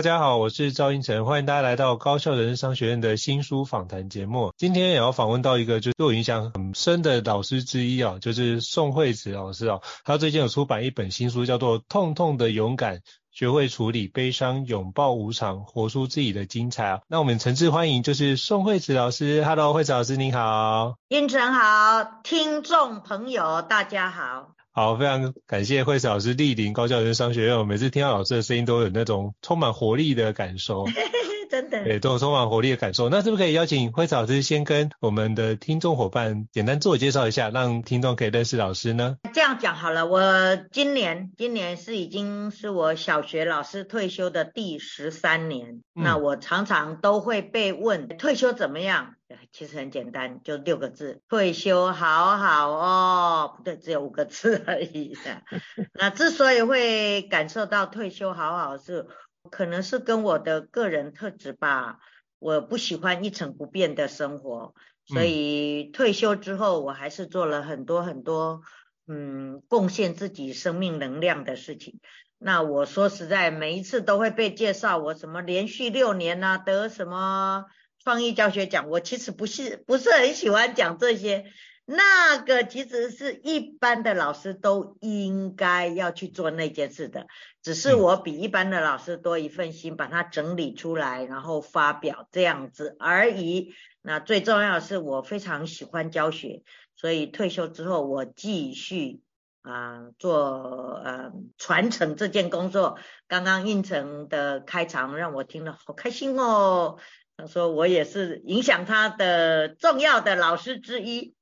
大家好，我是赵英成，欢迎大家来到高效人商学院的新书访谈节目。今天也要访问到一个就对我影响很深的老师之一啊，就是宋惠慈老师啊。他最近有出版一本新书，叫做《痛痛的勇敢：学会处理悲伤，拥抱无常，活出自己的精彩》啊。那我们诚挚欢迎就是宋惠慈老师。Hello，惠慈老师您好。英成好，听众朋友大家好。好，非常感谢惠慈老师莅临高教人商学院。我每次听到老师的声音，都有那种充满活力的感受。真的，对，都有充满活力的感受。那是不是可以邀请惠慈老师先跟我们的听众伙伴简单自我介绍一下，让听众可以认识老师呢？这样讲好了，我今年今年是已经是我小学老师退休的第十三年。嗯。那我常常都会被问退休怎么样？其实很简单，就六个字：退休好好哦。不对，只有五个字而已。那之所以会感受到退休好好是。可能是跟我的个人特质吧，我不喜欢一成不变的生活，所以退休之后我还是做了很多很多，嗯，贡献自己生命能量的事情。那我说实在，每一次都会被介绍我什么连续六年啊，得什么创意教学奖，我其实不是不是很喜欢讲这些。那个其实是一般的老师都应该要去做那件事的，只是我比一般的老师多一份心，把它整理出来，然后发表这样子而已。那最重要的是，我非常喜欢教学，所以退休之后我继续啊、呃、做呃传承这件工作。刚刚胤丞的开场让我听了好开心哦，他说我也是影响他的重要的老师之一。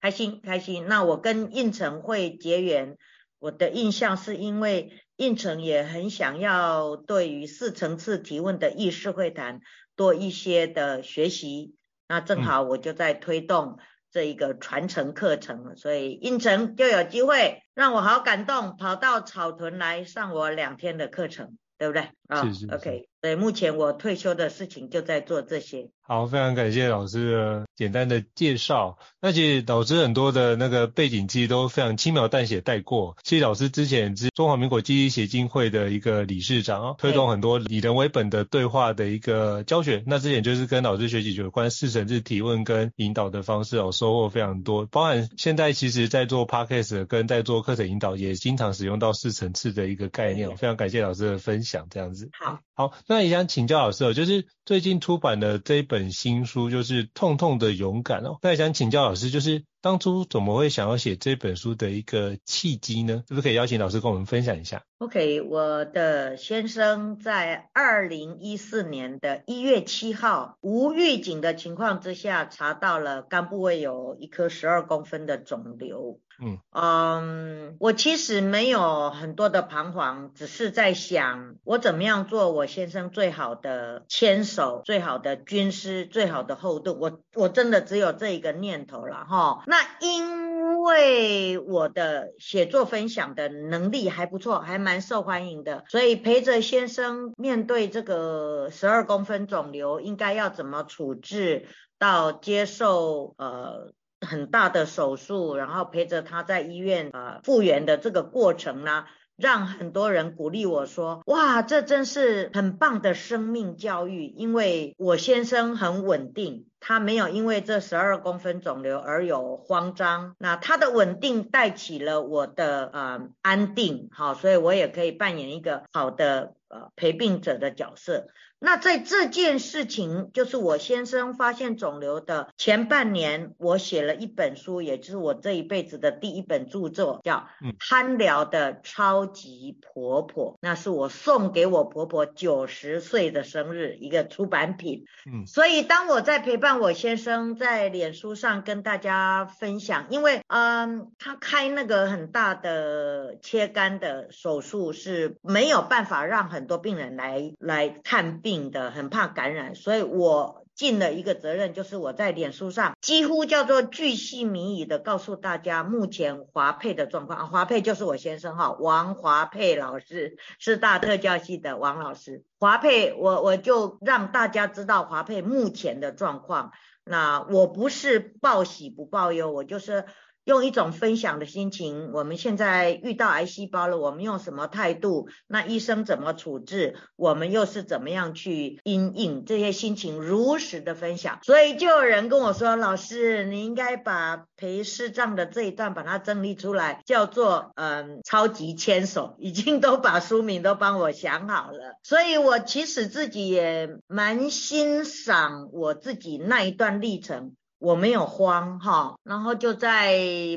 开心开心，那我跟应城会结缘，我的印象是因为应城也很想要对于四层次提问的意识会谈多一些的学习，那正好我就在推动这一个传承课程，嗯、所以应城就有机会让我好感动，跑到草屯来上我两天的课程，对不对？啊，是是是，OK，所以目前我退休的事情就在做这些。好，非常感谢老师的简单的介绍。那其实老师很多的那个背景其实都非常轻描淡写带过。其实老师之前是中华民国记忆协进会的一个理事长，推动很多以人为本的对话的一个教学。那之前就是跟老师学习有关四层次提问跟引导的方式，哦，收获非常多。包含现在其实在做 podcast 跟在做课程引导，也经常使用到四层次的一个概念。非常感谢老师的分享，这样子。好，好，那也想请教老师哦，就是最近出版的这一本。新书就是《痛痛的勇敢》哦，那也想请教老师，就是当初怎么会想要写这本书的一个契机呢？是不是可以邀请老师跟我们分享一下？OK，我的先生在二零一四年的一月七号，无预警的情况之下，查到了肝部位有一颗十二公分的肿瘤。嗯，我其实没有很多的彷徨，只是在想我怎么样做我先生最好的牵手、最好的军师、最好的后盾。我我真的只有这一个念头了哈。那因为我的写作分享的能力还不错，还蛮受欢迎的，所以陪着先生面对这个十二公分肿瘤，应该要怎么处置，到接受呃。很大的手术，然后陪着他在医院呃复原的这个过程呢，让很多人鼓励我说，哇，这真是很棒的生命教育，因为我先生很稳定，他没有因为这十二公分肿瘤而有慌张，那他的稳定带起了我的呃安定，好，所以我也可以扮演一个好的呃陪病者的角色。那在这件事情，就是我先生发现肿瘤的前半年，我写了一本书，也就是我这一辈子的第一本著作，叫《憨聊的超级婆婆》，那是我送给我婆婆九十岁的生日一个出版品。嗯，所以当我在陪伴让我先生在脸书上跟大家分享，因为嗯，他开那个很大的切肝的手术是没有办法让很多病人来来看。病的很怕感染，所以我尽了一个责任，就是我在脸书上几乎叫做巨细靡遗的告诉大家目前华佩的状况。华佩就是我先生哈，王华佩老师是大特教系的王老师。华佩，我我就让大家知道华佩目前的状况。那我不是报喜不报忧，我就是。用一种分享的心情，我们现在遇到癌细胞了，我们用什么态度？那医生怎么处置？我们又是怎么样去因应这些心情如实的分享？所以就有人跟我说：“老师，你应该把陪视障的这一段把它整理出来，叫做嗯超级牵手，已经都把书名都帮我想好了。”所以我其实自己也蛮欣赏我自己那一段历程。我没有慌哈，然后就在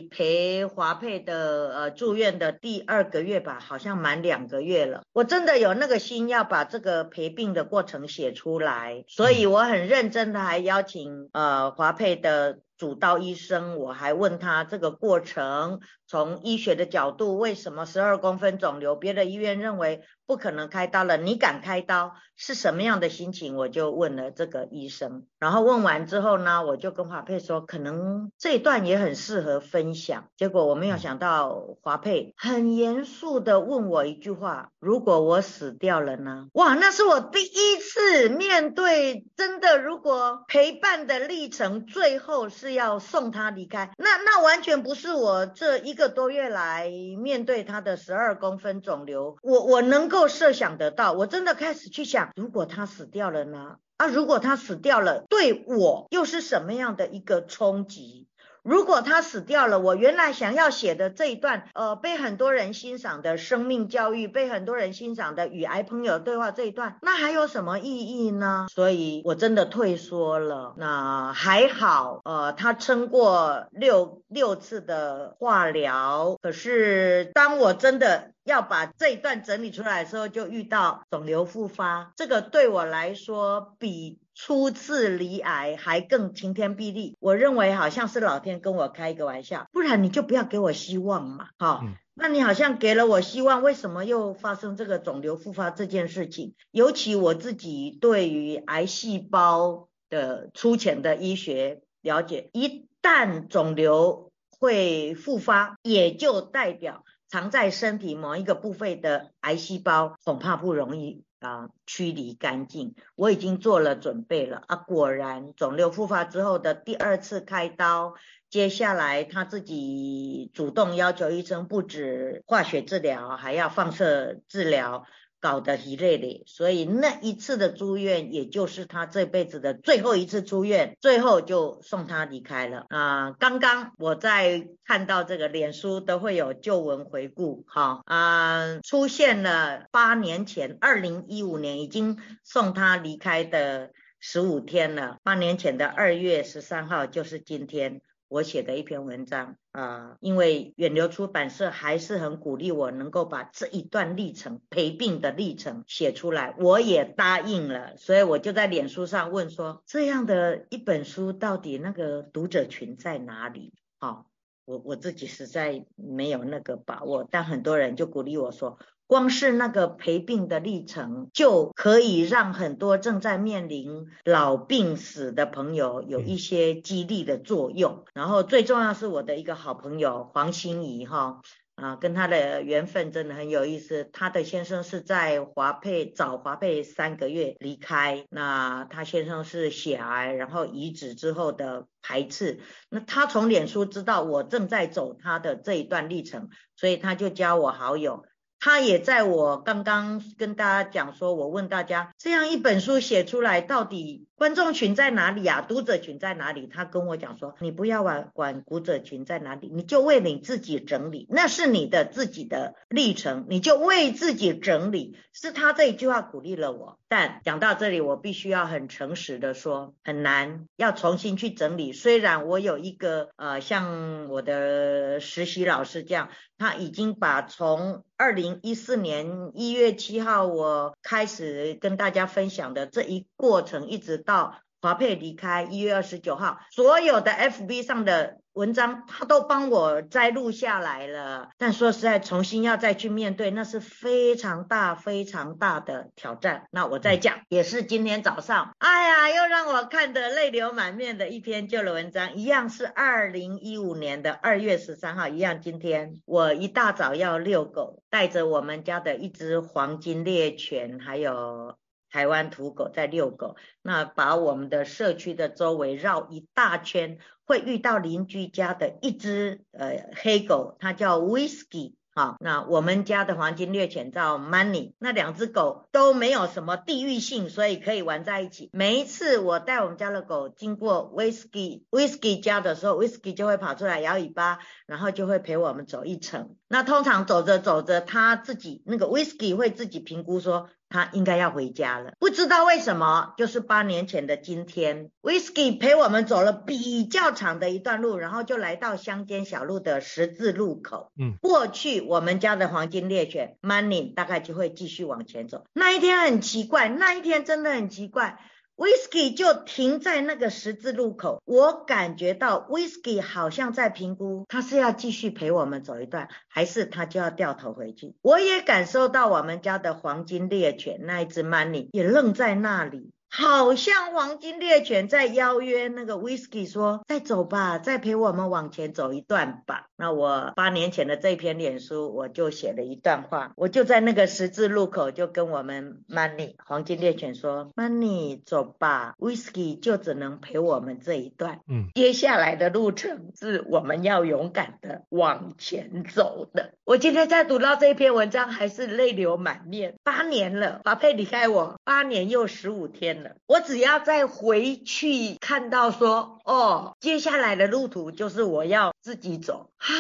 陪华佩的呃住院的第二个月吧，好像满两个月了。我真的有那个心要把这个陪病的过程写出来，所以我很认真的还邀请呃华佩的。主刀医生，我还问他这个过程，从医学的角度，为什么十二公分肿瘤，别的医院认为不可能开刀了，你敢开刀，是什么样的心情？我就问了这个医生，然后问完之后呢，我就跟华佩说，可能这一段也很适合分享。结果我没有想到，华佩很严肃的问我一句话：如果我死掉了呢？哇，那是我第一次面对，真的，如果陪伴的历程最后。是要送他离开，那那完全不是我这一一个多月来面对他的十二公分肿瘤，我我能够设想得到。我真的开始去想，如果他死掉了呢？啊，如果他死掉了，对我又是什么样的一个冲击？如果他死掉了，我原来想要写的这一段，呃，被很多人欣赏的生命教育，被很多人欣赏的与癌朋友对话这一段，那还有什么意义呢？所以我真的退缩了。那还好，呃，他撑过六六次的化疗，可是当我真的要把这一段整理出来的时候，就遇到肿瘤复发，这个对我来说比。初次离癌还更晴天霹雳，我认为好像是老天跟我开一个玩笑，不然你就不要给我希望嘛，好，嗯，那你好像给了我希望，为什么又发生这个肿瘤复发这件事情？尤其我自己对于癌细胞的粗浅的医学了解，一旦肿瘤会复发，也就代表藏在身体某一个部位的癌细胞恐怕不容易。啊，驱离干净，我已经做了准备了啊！果然，肿瘤复发之后的第二次开刀，接下来他自己主动要求医生不止化学治疗，还要放射治疗。搞得一累累，所以那一次的住院，也就是他这辈子的最后一次出院，最后就送他离开了。啊、刚刚我在看到这个脸书都会有旧闻回顾，哈啊、出现了八年前，二零一五年已经送他离开的十五天了，八年前的二月十三号就是今天。我写的一篇文章啊、因为远流出版社还是很鼓励我能够把这一段历程陪病的历程写出来，我也答应了，所以我就在脸书上问说，这样的一本书到底那个读者群在哪里？好、我我自己实在没有那个把握，但很多人就鼓励我说。光是那个陪病的历程，就可以让很多正在面临老病死的朋友有一些激励的作用。然后最重要是我的一个好朋友黄心怡哈啊，跟他的缘分真的很有意思。他的先生是在华沛早华沛三个月离开，那他先生是血癌，然后移植之后的排斥。那他从脸书知道我正在走他的这一段历程，所以他就加我好友。他也在我刚刚跟大家讲说，我问大家，这样一本书写出来，到底观众群在哪里啊？读者群在哪里？他跟我讲说，你不要管管读者群在哪里，你就为你自己整理，那是你的自己的历程，你就为自己整理。是他这一句话鼓励了我。但讲到这里，我必须要很诚实的说，很难要重新去整理。虽然我有一个呃，像我的实习老师这样，他已经把从二零一四年一月七号我开始跟大家分享的这一过程，一直到华佩离开一月二十九号，所有的 FB 上的。文章他都帮我摘录下来了，但说实在，重新要再去面对，那是非常大、非常大的挑战。那我再讲，也是今天早上，哎呀，又让我看得泪流满面的一篇旧的文章，一样是二零一五年的二月十三号，一样今天我一大早要遛狗，带着我们家的一只黄金猎犬，还有。台湾土狗在遛狗，那把我们的社区的周围绕一大圈，会遇到邻居家的一只呃黑狗，它叫 Whisky。好，那我们家的黄金猎犬叫 Money，那两只狗都没有什么地域性，所以可以玩在一起。每一次我带我们家的狗经过 Whisky Whisky 家的时候，Whisky 就会跑出来摇尾巴，然后就会陪我们走一程。那通常走着走着，它自己那个 Whisky 会自己评估说。他应该要回家了，不知道为什么，就是八年前的今天，Whisky 陪我们走了比较长的一段路，然后就来到乡间小路的十字路口。嗯，过去我们家的黄金猎犬 Money 大概就会继续往前走。那一天很奇怪，那一天真的很奇怪。Whisky 就停在那个十字路口，我感觉到 Whisky 好像在评估，他是要继续陪我们走一段，还是他就要掉头回去。我也感受到我们家的黄金猎犬那一只 Money 也愣在那里。好像黄金猎犬在邀约那个 Whisky 说：“再走吧，再陪我们往前走一段吧。”那我八年前的这篇脸书，我就写了一段话，我就在那个十字路口就跟我们 Money 黄金猎犬说：“Money 走吧，Whisky 就只能陪我们这一段。嗯，接下来的路程是我们要勇敢的往前走的。”我今天在读到这篇文章，还是泪流满面。八年了，华佩离开我八年又十五天我只要再回去看到说，哦，接下来的路途就是我要自己走。唉，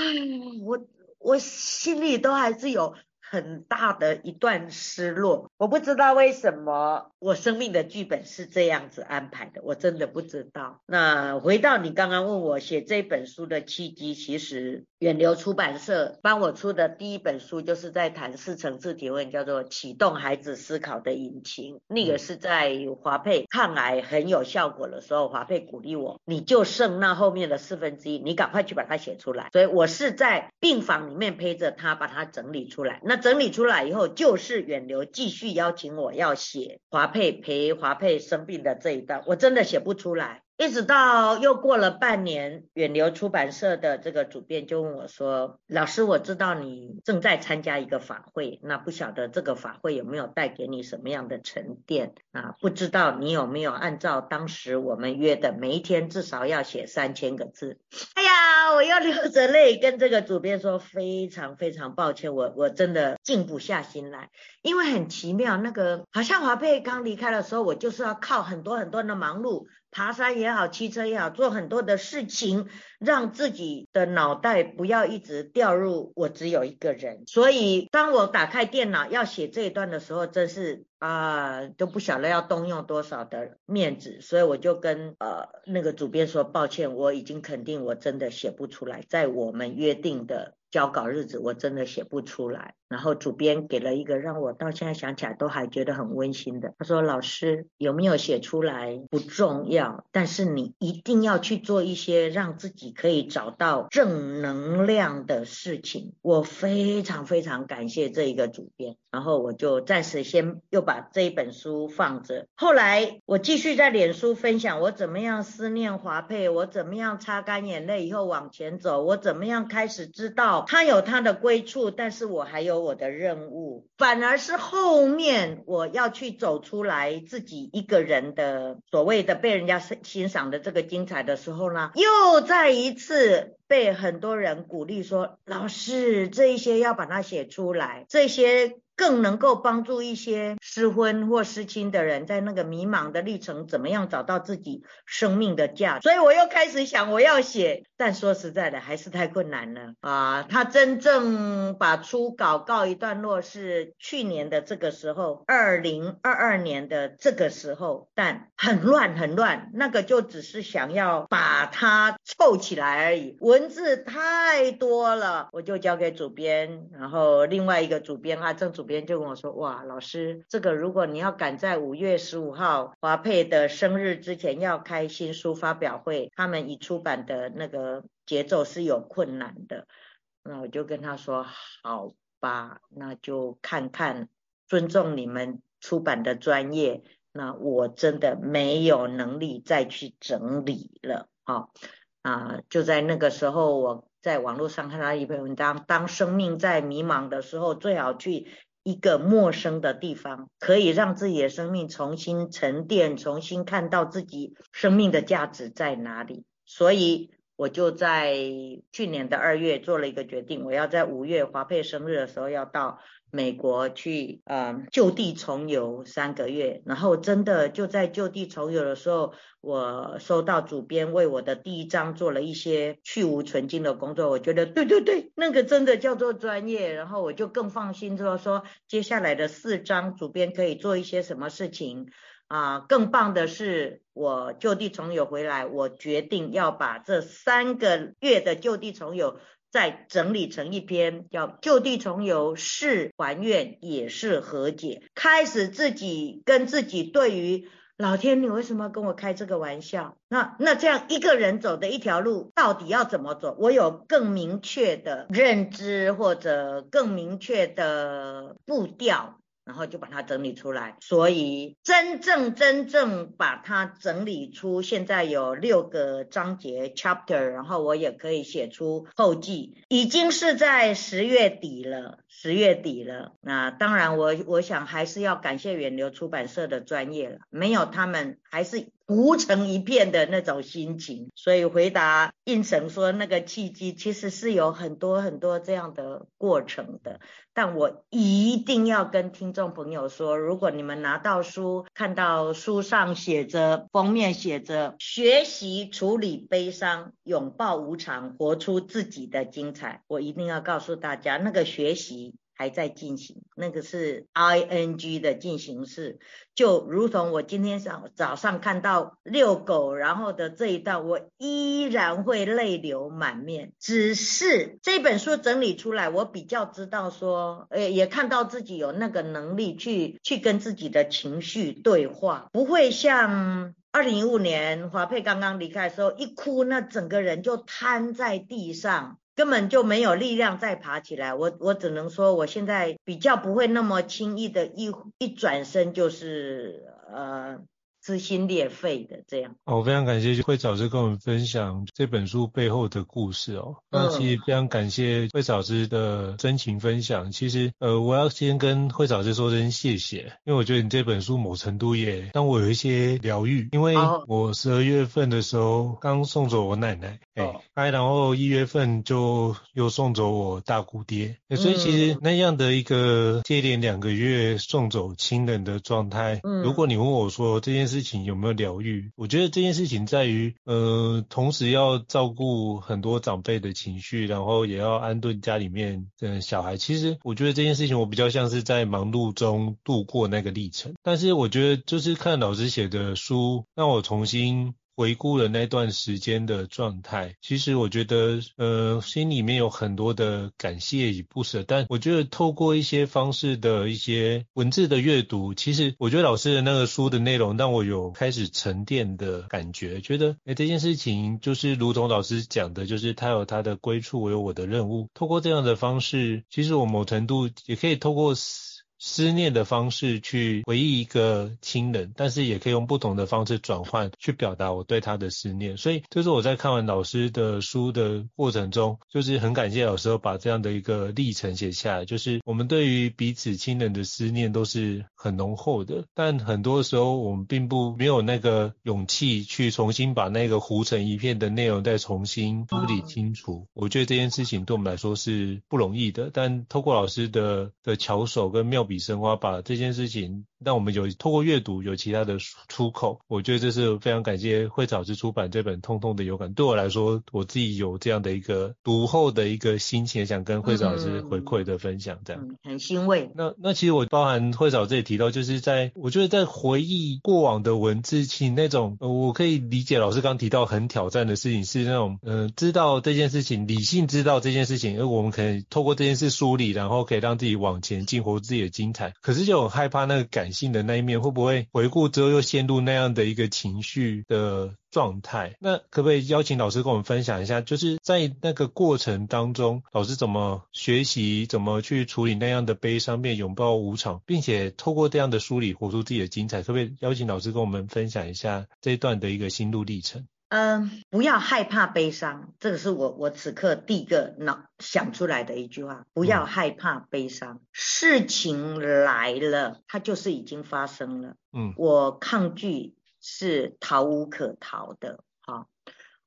我我心里都还是有。很大的一段失落，我不知道为什么我生命的剧本是这样子安排的，我真的不知道。那回到你刚刚问我写这本书的契机，其实远流出版社帮我出的第一本书就是在谈四层次提问，叫做启动孩子思考的引擎。那个是在华佩抗癌很有效果的时候，华佩鼓励我，你就剩那后面的四分之一，你赶快去把它写出来。所以我是在病房里面陪着他把它整理出来。那整理出来以后，就是远流继续邀请我要写华佩陪华佩生病的这一段，我真的写不出来。一直到又过了半年，远流出版社的这个主编就问我说：“老师，我知道你正在参加一个法会，那不晓得这个法会有没有带给你什么样的沉淀啊？不知道你有没有按照当时我们约的，每一天至少要写三千个字？”哎呀，我又流着泪跟这个主编说，非常非常抱歉，我我真的静不下心来，因为很奇妙，那个好像华佩刚离开的时候，我就是要靠很多很多的忙碌。爬山也好，骑车也好，做很多的事情，让自己的脑袋不要一直掉入我只有一个人。所以，当我打开电脑要写这一段的时候，真是啊，都不晓得要动用多少的面子。所以我就跟呃那个主编说，抱歉，我已经肯定我真的写不出来，在我们约定的。交稿日子我真的写不出来，然后主编给了一个让我到现在想起来都还觉得很温馨的，他说：“老师有没有写出来不重要，但是你一定要去做一些让自己可以找到正能量的事情。”我非常非常感谢这一个主编，然后我就暂时先又把这一本书放着。后来我继续在脸书分享我怎么样思念华佩，我怎么样擦干眼泪以后往前走，我怎么样开始知道。他有他的归处，但是我还有我的任务。反而是后面我要去走出来自己一个人的所谓的被人家欣赏的这个精彩的时候呢，又再一次被很多人鼓励说：“老师，这一些要把它写出来，这些。”更能够帮助一些失婚或失亲的人，在那个迷茫的历程，怎么样找到自己生命的价值。所以我又开始想，我要写，但说实在的，还是太困难了啊！他真正把初稿告一段落是去年的这个时候，二零二二年的这个时候，但很乱很乱，那个就只是想要把它凑起来而已，文字太多了，我就交给主编，然后另外一个主编啊，正主编就跟我说，哇，老师，这个如果你要赶在五月十五号华佩的生日之前要开新书发表会，他们已出版的那个节奏是有困难的，那我就跟他说，好吧，那就看看，尊重你们出版的专业。那我真的没有能力再去整理了，好啊，就在那个时候，我在网络上看到一篇文章，当生命在迷茫的时候，最好去一个陌生的地方，可以让自己的生命重新沉淀，重新看到自己生命的价值在哪里。所以我就在去年的二月做了一个决定，我要在五月华佩生日的时候要到。美国去，呃，就地重游三个月，然后真的就在就地重游的时候，我收到主编为我的第一章做了一些去芜存菁的工作，我觉得对对对，那个真的叫做专业，然后我就更放心，就是说接下来的四章主编可以做一些什么事情。啊，更棒的是我就地重游回来，我决定要把这三个月的就地重游。再整理成一篇叫《就地重游是还愿也是和解》，开始自己跟自己对于老天，你为什么跟我开这个玩笑？那那这样一个人走的一条路，到底要怎么走？我有更明确的认知，或者更明确的步调。然后就把它整理出来，所以真正真正把它整理出，现在有六个章节 chapter，然后我也可以写出后记，已经是在十月底了，十月底了。那当然我，我想还是要感谢远流出版社的专业了，没有他们还是。糊成一片的那种心情，所以回答应成说那个契机其实是有很多很多这样的过程的。但我一定要跟听众朋友说，如果你们拿到书，看到书上写着封面写着“学习处理悲伤，拥抱无常，活出自己的精彩”，我一定要告诉大家，那个学习。还在进行，那个是 ing 的进行式，就如同我今天早早上看到遛狗，然后的这一段，我依然会泪流满面。只是这本书整理出来，我比较知道说，诶，也看到自己有那个能力去去跟自己的情绪对话，不会像二零一五年华佩刚刚离开的时候，一哭那整个人就瘫在地上。根本就没有力量再爬起来，我我只能说，我现在比较不会那么轻易的一一转身就是呃。撕心裂肺的这样，我非常感谢惠子老师跟我们分享这本书背后的故事哦。那其实非常感谢惠子老师的真情分享。其实呃，我要先跟惠子老师说声谢谢，因为我觉得你这本书某程度也让我有一些疗愈。因为我十二月份的时候刚送走我奶奶，哎、然后一月份就又送走我大姑爹，所以其实那样的一个接连两个月送走亲人的状态，嗯，如果你问我说这件事。情有没有疗愈？我觉得这件事情在于，呃，同时要照顾很多长辈的情绪，然后也要安顿家里面的小孩。其实我觉得这件事情，我比较像是在忙碌中度过那个历程。但是我觉得，就是看老师写的书，让我重新。回顾了那段时间的状态，其实我觉得，呃，心里面有很多的感谢与不舍。但我觉得透过一些方式的一些文字的阅读，其实我觉得老师的那个书的内容让我有开始沉淀的感觉，觉得，哎，这件事情就是如同老师讲的，就是他有他的归处，我有我的任务。透过这样的方式，其实我某程度也可以透过。思念的方式去回忆一个亲人，但是也可以用不同的方式转换去表达我对他的思念。所以，就是我在看完老师的书的过程中，就是很感谢老师把这样的一个历程写下来。就是我们对于彼此亲人的思念都是很浓厚的，但很多时候我们并不没有那个勇气去重新把那个糊成一片的内容再重新梳理清楚。我觉得这件事情对我们来说是不容易的，但透过老师的的巧手跟妙。笔生花，把这件事情让我们有透过阅读有其他的出口。我觉得这是非常感谢惠子老师出版这本《痛痛的有感》。对我来说，我自己有这样的一个读后的一个心情，想跟惠子老师回馈的分享，这样、嗯、很欣慰。那那其实我包含惠子老师也提到，就是在我觉得在回忆过往的文字，其实那种、呃、我可以理解老师刚提到很挑战的事情是那种嗯、呃，知道这件事情，理性知道这件事情，而我们可以透过这件事梳理，然后可以让自己往前进，活自己的精彩。可是就很害怕那个感性的那一面会不会回顾之后又陷入那样的一个情绪的状态。那可不可以邀请老师跟我们分享一下，就是在那个过程当中，老师怎么学习，怎么去处理那样的悲伤，并拥抱无常，并且透过这样的梳理，活出自己的精彩？可不可以邀请老师跟我们分享一下这一段的一个心路历程？嗯，不要害怕悲伤，这个是我我此刻第一个脑想出来的一句话。不要害怕悲伤，嗯、事情来了，它就是已经发生了。嗯，我抗拒是逃无可逃的。好，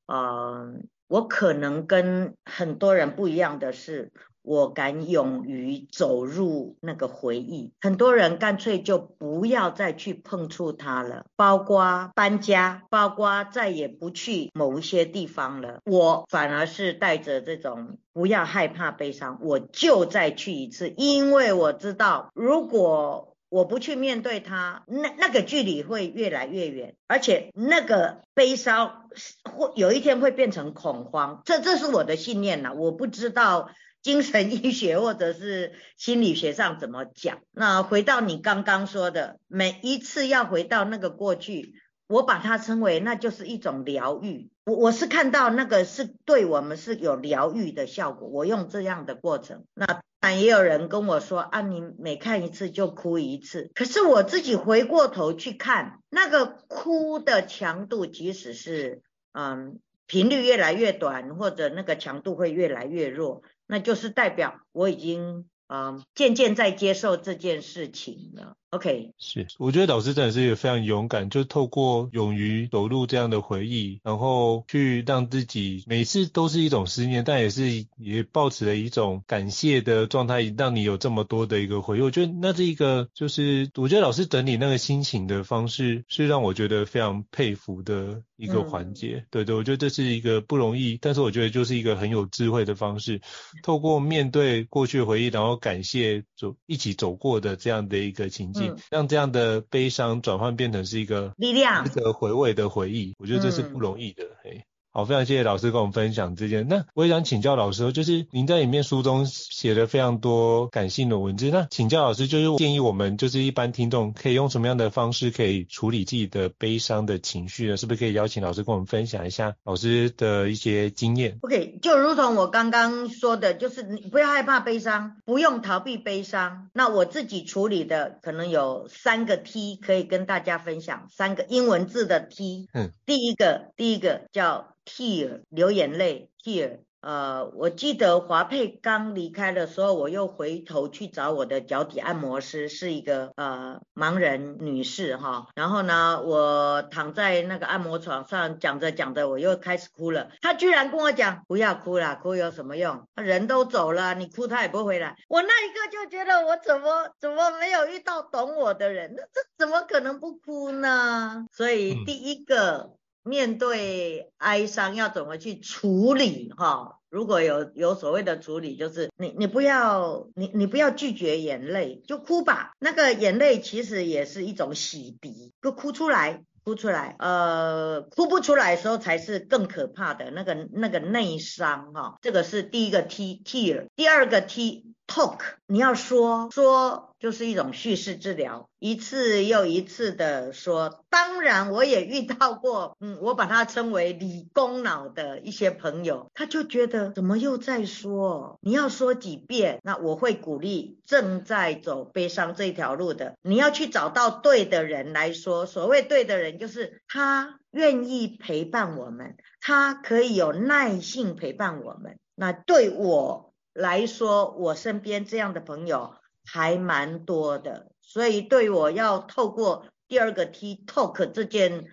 嗯，我可能跟很多人不一样的是。我敢勇于走入那个回忆，很多人干脆就不要再去碰触它了，包括搬家，包括再也不去某一些地方了。我反而是带着这种不要害怕悲伤，我就再去一次，因为我知道，如果我不去面对它，那那个距离会越来越远，而且那个悲伤会有一天会变成恐慌。这这是我的信念呐，我不知道。精神医学或者是心理学上怎么讲？那回到你刚刚说的，每一次要回到那个过去，我把它称为那就是一种疗愈。我我是看到那个是对我们是有疗愈的效果。我用这样的过程。那但也有人跟我说啊，你每看一次就哭一次。可是我自己回过头去看，那个哭的强度，即使是嗯频率越来越短，或者那个强度会越来越弱。那就是代表我已经嗯渐渐在接受这件事情了。OK，是，我觉得老师真的是一个非常勇敢，就透过勇于走入这样的回忆，然后去让自己每次都是一种思念，但也是也抱持了一种感谢的状态，让你有这么多的一个回忆。我觉得那是一个，就是我觉得老师整理那个心情的方式，是让我觉得非常佩服的一个环节。嗯、对对，我觉得这是一个不容易，但是我觉得就是一个很有智慧的方式，透过面对过去回忆，然后感谢走一起走过的这样的一个情让这样的悲伤转换变成是一个力量，一个回味的回忆，我觉得这是不容易的。嘿、嗯。好，非常谢谢老师跟我们分享这件。那我也想请教老师，就是您在里面书中写了非常多感性的文字，那请教老师，就是建议我们就是一般听众可以用什么样的方式可以处理自己的悲伤的情绪呢？是不是可以邀请老师跟我们分享一下老师的一些经验？OK，就如同我刚刚说的，就是你不要害怕悲伤，不用逃避悲伤。那我自己处理的可能有三个 T 可以跟大家分享，三个英文字的 T。嗯，第一个，第一个叫。Tear 流眼泪，tear。呃，我记得华佩刚离开的时候，我又回头去找我的脚底按摩师，是一个呃盲人女士哈。然后呢，我躺在那个按摩床上讲着讲着，我又开始哭了。她居然跟我讲：“不要哭了，哭有什么用？人都走了，你哭他也不回来。”我那一刻就觉得，我怎么怎么没有遇到懂我的人？那这怎么可能不哭呢？所以第一个。嗯面对哀伤要怎么去处理哈？如果有有所谓的处理，就是你你不要你你不要拒绝眼泪，就哭吧。那个眼泪其实也是一种洗涤，就哭出来，哭出来。呃，哭不出来的时候才是更可怕的那个那个内伤哈。这个是第一个 T tear，第二个 T talk，你要说说。就是一种叙事治疗，一次又一次的说。当然，我也遇到过，嗯，我把它称为理工脑的一些朋友，他就觉得怎么又在说？你要说几遍？那我会鼓励正在走悲伤这条路的，你要去找到对的人来说。所谓对的人，就是他愿意陪伴我们，他可以有耐性陪伴我们。那对我来说，我身边这样的朋友。还蛮多的，所以对我要透过第二个 T Talk 这件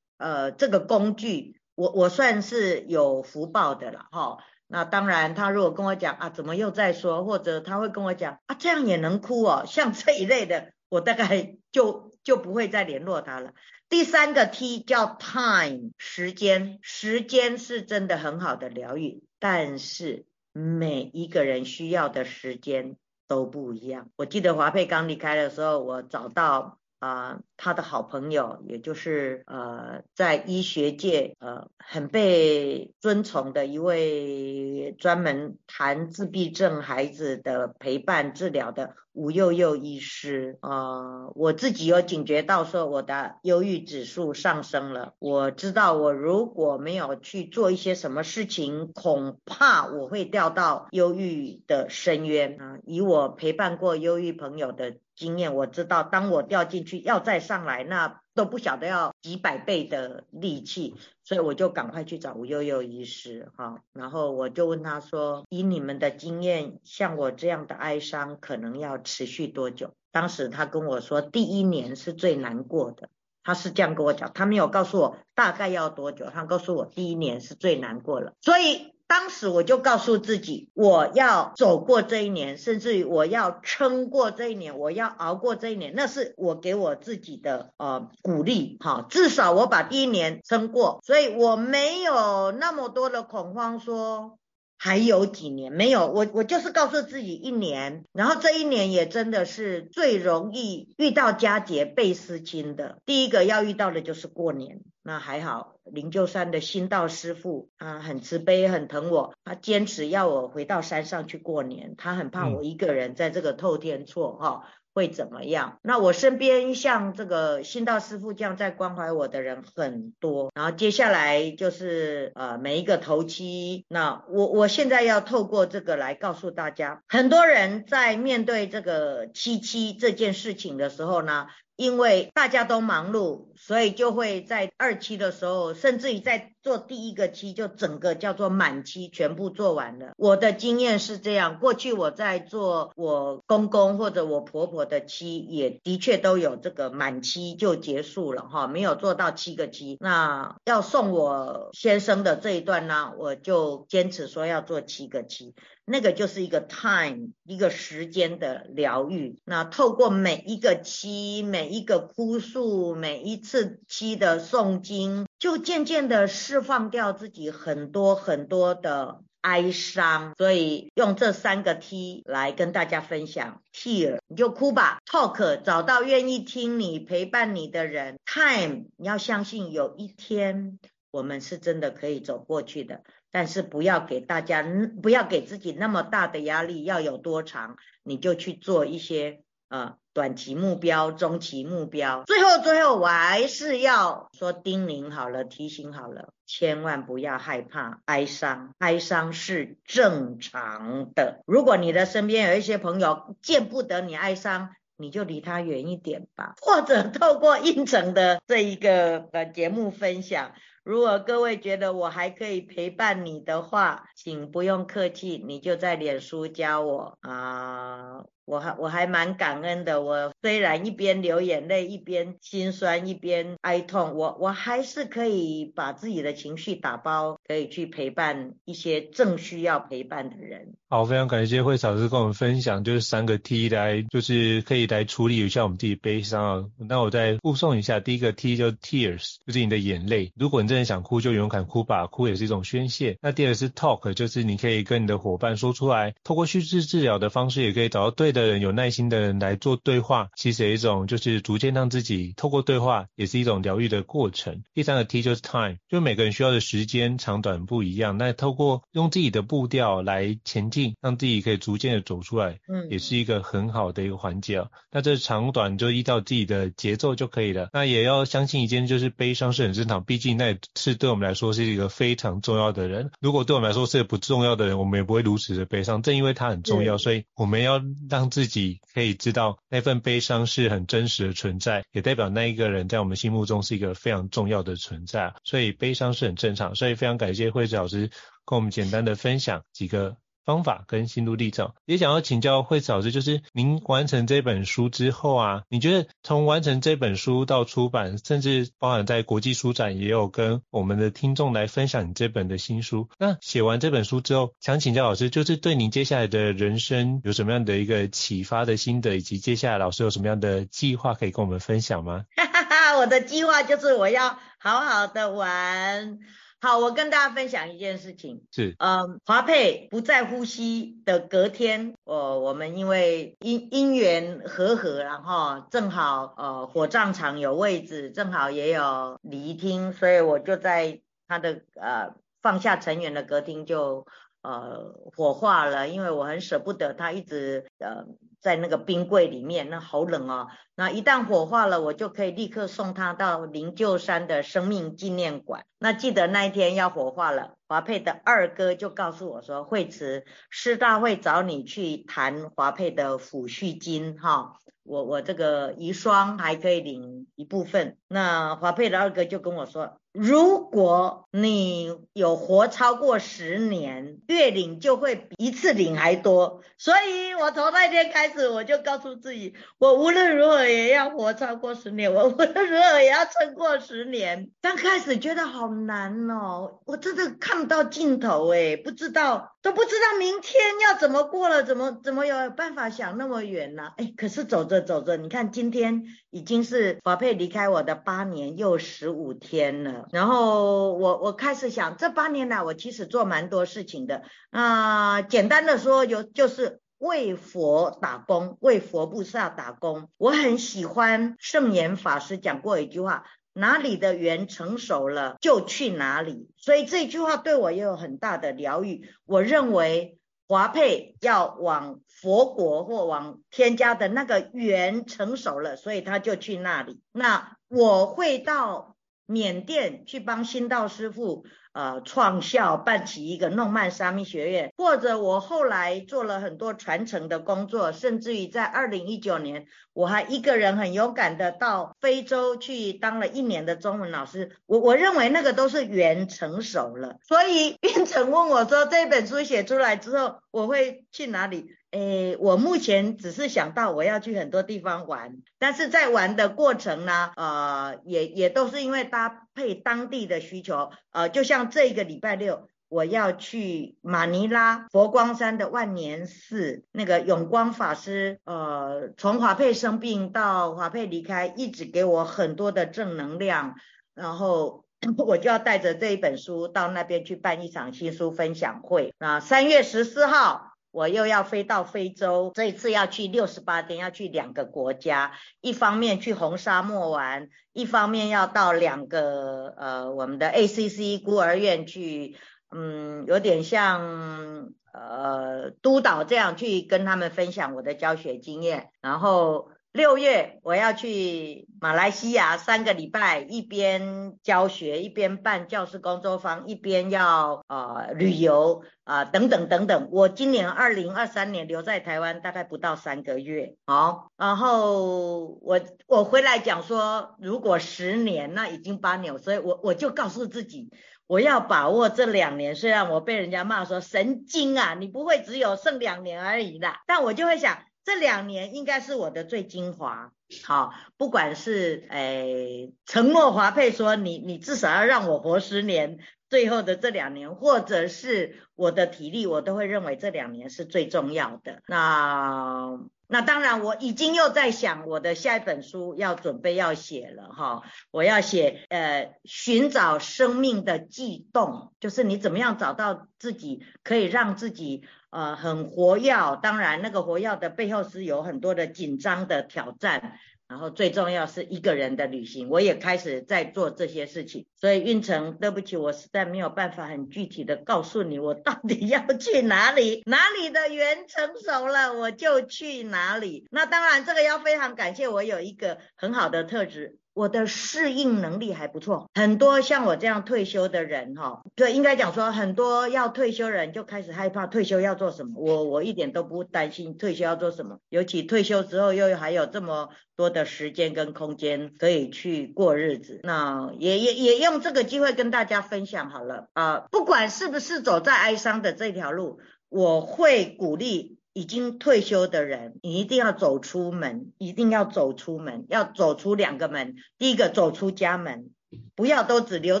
呃这个工具，我我算是有福报的了哈。那当然，他如果跟我讲啊，怎么又在说，或者他会跟我讲啊，这样也能哭哦，像这一类的，我大概就就不会再联络他了。第三个 T 叫 time，时间，时间是真的很好的疗愈，但是每一个人需要的时间都不一样。我记得华佩刚离开的时候，我找到。啊、他的好朋友，也就是呃，在医学界呃很被尊崇的一位专门谈自闭症孩子的陪伴治疗的吴幼幼医师啊、我自己有警觉到说我的忧郁指数上升了，我知道我如果没有去做一些什么事情，恐怕我会掉到忧郁的深渊啊、以我陪伴过忧郁朋友的。经验我知道，当我掉进去要再上来，那都不晓得要几百倍的力气，所以我就赶快去找吴悠悠医师哈，然后我就问他说：“以你们的经验，像我这样的哀伤，可能要持续多久？”当时他跟我说，第一年是最难过的，他是这样跟我讲，他没有告诉我大概要多久，他告诉我第一年是最难过了，所以。当时我就告诉自己，我要走过这一年，甚至于我要撑过这一年，我要熬过这一年，那是我给我自己的呃鼓励，哈，至少我把第一年撑过，所以我没有那么多的恐慌，说还有几年没有，我我就是告诉自己一年，然后这一年也真的是最容易遇到佳节倍思亲的，第一个要遇到的就是过年。那还好，灵鹫山的新道师傅啊，很慈悲，很疼我。他坚持要我回到山上去过年，他很怕我一个人在这个透天厝哈、哦、会怎么样。那我身边像这个新道师傅这样在关怀我的人很多。然后接下来就是呃每一个头七，那我我现在要透过这个来告诉大家，很多人在面对这个七七这件事情的时候呢。因为大家都忙碌，所以就会在二期的时候，甚至于在做第一个期，就整个叫做满期，全部做完了。我的经验是这样，过去我在做我公公或者我婆婆的期，也的确都有这个满期就结束了哈，没有做到七个期。那要送我先生的这一段呢，我就坚持说要做七个期。那个就是一个 time，一个时间的疗愈。那透过每一个期，每一个哭诉，每一次期的诵经，就渐渐的释放掉自己很多很多的哀伤。所以用这三个 T 来跟大家分享：tear，你就哭吧；talk，找到愿意听你、陪伴你的人；time，你要相信有一天我们是真的可以走过去的。但是不要给大家，不要给自己那么大的压力，要有多长你就去做一些呃短期目标、中期目标。最后最后我还是要说叮咛好了，提醒好了，千万不要害怕哀伤，哀伤是正常的。如果你的身边有一些朋友见不得你哀伤，你就离他远一点吧，或者透过胤丞的这一个呃节目分享。如果各位觉得我还可以陪伴你的话，请不用客气，你就在脸书加我啊。我还我还蛮感恩的，我虽然一边流眼泪，一边心酸，一边哀痛，我我还是可以把自己的情绪打包，可以去陪伴一些正需要陪伴的人。好，非常感谢慧老师跟我们分享，就是三个 T 来，就是可以来处理一下我们自己悲伤。那我再复诵一下，第一个 T 就 Tears，就是你的眼泪。如果你真的想哭，就勇敢哭吧，哭也是一种宣泄。那第二个是 Talk，就是你可以跟你的伙伴说出来，透过叙事治疗的方式，也可以找到对的人，有耐心的人来做对话，其实有一种就是逐渐让自己透过对话，也是一种疗愈的过程。第三个 T 就是 time，就每个人需要的时间长短不一样，那透过用自己的步调来前进，让自己可以逐渐的走出来，嗯，也是一个很好的一个环节啊。那这长短就依照自己的节奏就可以了。那也要相信一件，就是悲伤是很正常，毕竟那也是对我们来说是一个非常重要的人。如果对我们来说是个不重要的人，我们也不会如此的悲伤。正因为他很重要，所以我们要让自己。可以知道那份悲伤是很真实的存在，也代表那一个人在我们心目中是一个非常重要的存在，所以悲伤是很正常。所以非常感谢惠子老师跟我们简单的分享几个方法跟心路历程。也想要请教惠子老师，就是您完成这本书之后啊，你觉得从完成这本书到出版，甚至包含在国际书展也有跟我们的听众来分享你这本的新书。那写完这本书之后，想请教老师，就是对您接下来的人生有什么样的一个启发的心得，以及接下来老师有什么样的计划可以跟我们分享吗？哈哈哈，我的计划就是我要好好的玩。好，我跟大家分享一件事情，是，嗯，华佩不再呼吸的隔天，我我们因为因因缘和合，然后正好呃火葬场有位置，正好也有礼仪厅，所以我就在他的呃放下成员的隔厅就呃火化了，因为我很舍不得他一直呃。在那个冰柜里面，那好冷哦。那一旦火化了，我就可以立刻送他到灵鹫山的生命纪念馆。那记得那一天要火化了，华佩的二哥就告诉我说：“惠慈，师大会找你去谈华佩的抚恤金，哈，我我这个遗孀还可以领一部分。”那华佩的二哥就跟我说。如果你有活超过十年，月领就会比一次领还多。所以我从那天开始，我就告诉自己，我无论如何也要活超过十年，我无论如何也要撑过十年。刚开始觉得好难哦，我真的看不到尽头诶，不知道，都不知道明天要怎么过了，怎么怎么有办法想那么远呢？哎，可是走着走着，你看今天已经是华佩离开我的八年又十五天了。然后我我开始想，这八年来我其实做蛮多事情的。啊、简单的说，有就是为佛打工，为佛菩萨打工。我很喜欢圣严法师讲过一句话：哪里的缘成熟了，就去哪里。所以这句话对我也有很大的疗愈。我认为华佩要往佛国或往天家的那个缘成熟了，所以他就去那里。那我会到。缅甸去帮新道师傅呃创校，办起一个诺曼沙弥学院，或者我后来做了很多传承的工作，甚至于在二零一九年，我还一个人很勇敢的到非洲去当了一年的中文老师。我我认为那个都是缘成熟了。所以 运成问我说，这本书写出来之后，我会去哪里？诶，我目前只是想到我要去很多地方玩，但是在玩的过程呢，呃，也也都是因为搭配当地的需求，呃，就像这个礼拜六我要去马尼拉佛光山的万年寺，那个永光法师，呃，从华佩生病到华佩离开，一直给我很多的正能量，然后 我就要带着这一本书到那边去办一场新书分享会，啊，三月十四号。我又要飞到非洲，这一次要去六十八天，要去两个国家，一方面去红沙漠玩，一方面要到两个呃我们的 ACC 孤儿院去，嗯，有点像呃督导这样去跟他们分享我的教学经验，然后。六月我要去马来西亚三个礼拜，一边教学，一边办教师工作坊，一边要呃旅游啊、等等等等。我今年二零二三年留在台湾大概不到三个月，好，然后我我回来讲说，如果十年那已经八年，所以我我就告诉自己，我要把握这两年。虽然我被人家骂说神经啊，你不会只有剩两年而已啦，但我就会想。这两年应该是我的最精华，好，不管是诶、哎、承诺华佩说你你至少要让我活十年，最后的这两年，或者是我的体力，我都会认为这两年是最重要的。那那当然，我已经又在想我的下一本书要准备要写了哈，我要写呃寻找生命的悸动，就是你怎么样找到自己可以让自己。呃，很活跃，当然那个活跃的背后是有很多的紧张的挑战，然后最重要是一个人的旅行，我也开始在做这些事情。所以运程，对不起，我实在没有办法很具体的告诉你我到底要去哪里，哪里的缘成熟了我就去哪里。那当然这个要非常感谢我有一个很好的特质。我的适应能力还不错，很多像我这样退休的人，哈，对，应该讲说很多要退休人就开始害怕退休要做什么。我我一点都不担心退休要做什么，尤其退休之后又还有这么多的时间跟空间可以去过日子。那也也也用这个机会跟大家分享好了啊，不管是不是走在哀伤的这条路。我会鼓励已经退休的人，你一定要走出门，一定要走出门，要走出两个门。第一个走出家门，不要都只留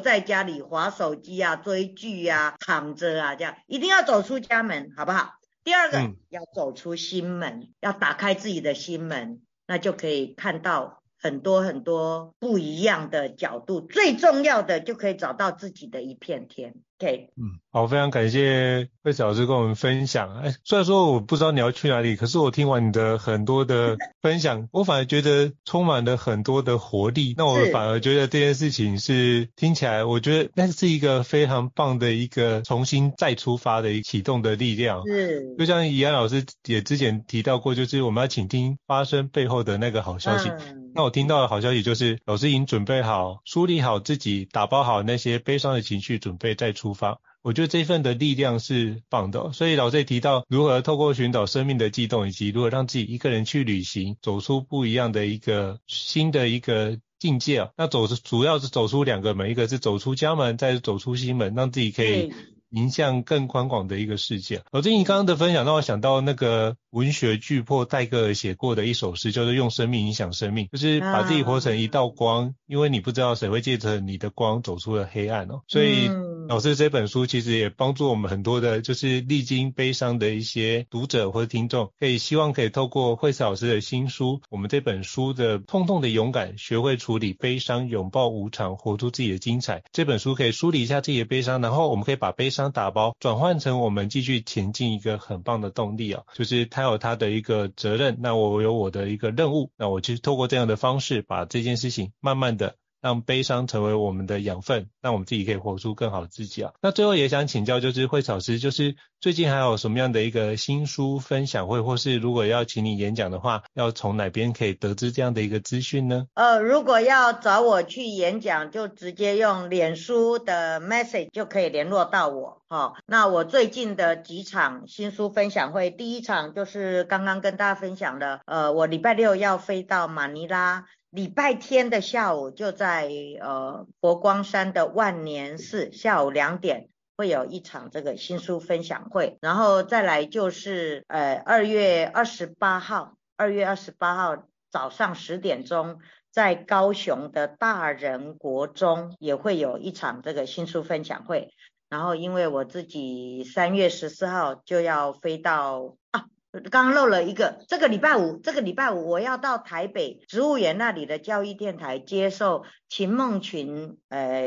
在家里划手机啊、追剧啊、躺着啊这样，一定要走出家门，好不好？第二个、嗯、要走出心门，要打开自己的心门，那就可以看到。很多很多不一样的角度，最重要的就可以找到自己的一片天。OK，嗯，好，非常感谢惠慈老师跟我们分享。哎，虽然说我不知道你要去哪里，可是我听完你的很多的分享，我反而觉得充满了很多的活力。那我反而觉得这件事情是听起来，我觉得那是一个非常棒的一个重新再出发的一启动的力量。是，就像怡安老师也之前提到过，就是我们要倾听发生背后的那个好消息。嗯、那我听到的好消息就是，老师已经准备好，梳理好自己，打包好那些悲伤的情绪，准备再出发。我觉得这份的力量是棒的，所以老师也提到如何透过寻找生命的悸动，以及如何让自己一个人去旅行，走出不一样的一个新的一个境界啊。那走主要是走出两个门，一个是走出家门，再是走出心门，让自己可以迎向更宽广的一个世界。老师，你刚刚的分享让我想到那个文学巨擘戴格尔写过的一首诗，叫做“用生命影响生命”，就是把自己活成一道光，因为你不知道谁会借着你的光走出了黑暗哦，所以。老师这本书其实也帮助我们很多的，就是历经悲伤的一些读者或者听众，可以希望可以透过惠慈老师的新书，我们这本书的《痛痛的勇敢》，学会处理悲伤，拥抱无常，活出自己的精彩。这本书可以梳理一下自己的悲伤，然后我们可以把悲伤打包，转换成我们继续前进一个很棒的动力啊！就是他有他的一个责任，那我有我的一个任务，那我就透过这样的方式，把这件事情慢慢的。让悲伤成为我们的养分，让我们自己可以活出更好的自己啊。那最后也想请教，就是惠草师，就是最近还有什么样的一个新书分享会，或是如果要请你演讲的话，要从哪边可以得知这样的一个资讯呢？呃，如果要找我去演讲，就直接用脸书的 message 就可以联络到我。好，那我最近的几场新书分享会，第一场就是刚刚跟大家分享的，呃，我礼拜六要飞到马尼拉。礼拜天的下午就在呃佛光山的万年寺，下午两点会有一场这个新书分享会，然后再来就是呃二月二十八号，二月二十八号早上十点钟，在高雄的大仁国中也会有一场这个新书分享会，然后因为我自己三月十四号就要飞到啊。刚漏了一个，这个礼拜五，这个礼拜五我要到台北植物园那里的教育电台接受秦梦群呃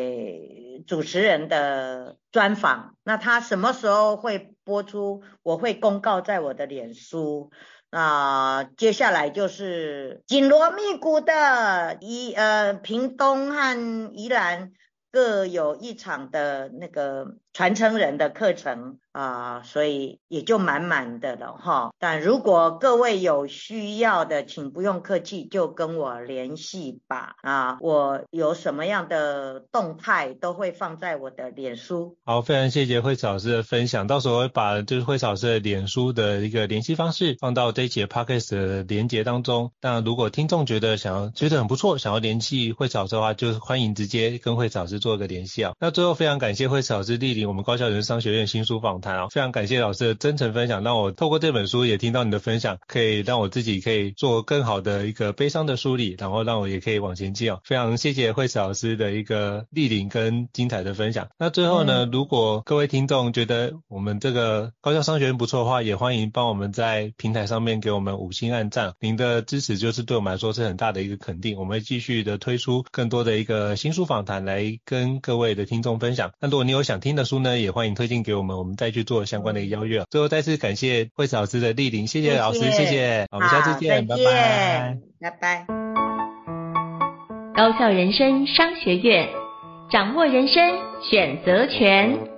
主持人的专访。那他什么时候会播出？我会公告在我的脸书。那接下来就是紧锣密鼓的宜呃屏东和宜兰各有一场的那个传承人的课程。啊、所以也就满满的了哈。但如果各位有需要的，请不用客气，就跟我联系吧。啊，我有什么样的动态都会放在我的脸书。好，非常谢谢惠慈老师的分享。到时候会把就是惠慈老师的脸书的一个联系方式放到这一节 podcast 的连接当中。那如果听众觉得想要觉得很不错，想要联系惠慈老师的话，就是欢迎直接跟惠慈老师做一个联系啊。那最后非常感谢惠慈老师莅临我们高校人商学院新书访谈啊。非常感谢老师的真诚分享，让我透过这本书也听到你的分享，可以让我自己可以做更好的一个悲伤的梳理，然后让我也可以往前进哦。非常谢谢惠慈老师的一个莅临跟精彩的分享。那最后呢，如果各位听众觉得我们这个高校商学院不错的话，也欢迎帮我们在平台上面给我们五星按赞，您的支持就是对我们来说是很大的一个肯定。我们会继续的推出更多的一个新书访谈来跟各位的听众分享。那如果你有想听的书呢，也欢迎推荐给我们，我们再去做相关的邀约。最后再次感谢惠子老师的莅临，谢谢老师，谢谢，谢谢，我们下次见，拜拜，拜拜。高效人生商学院，掌握人生选择权。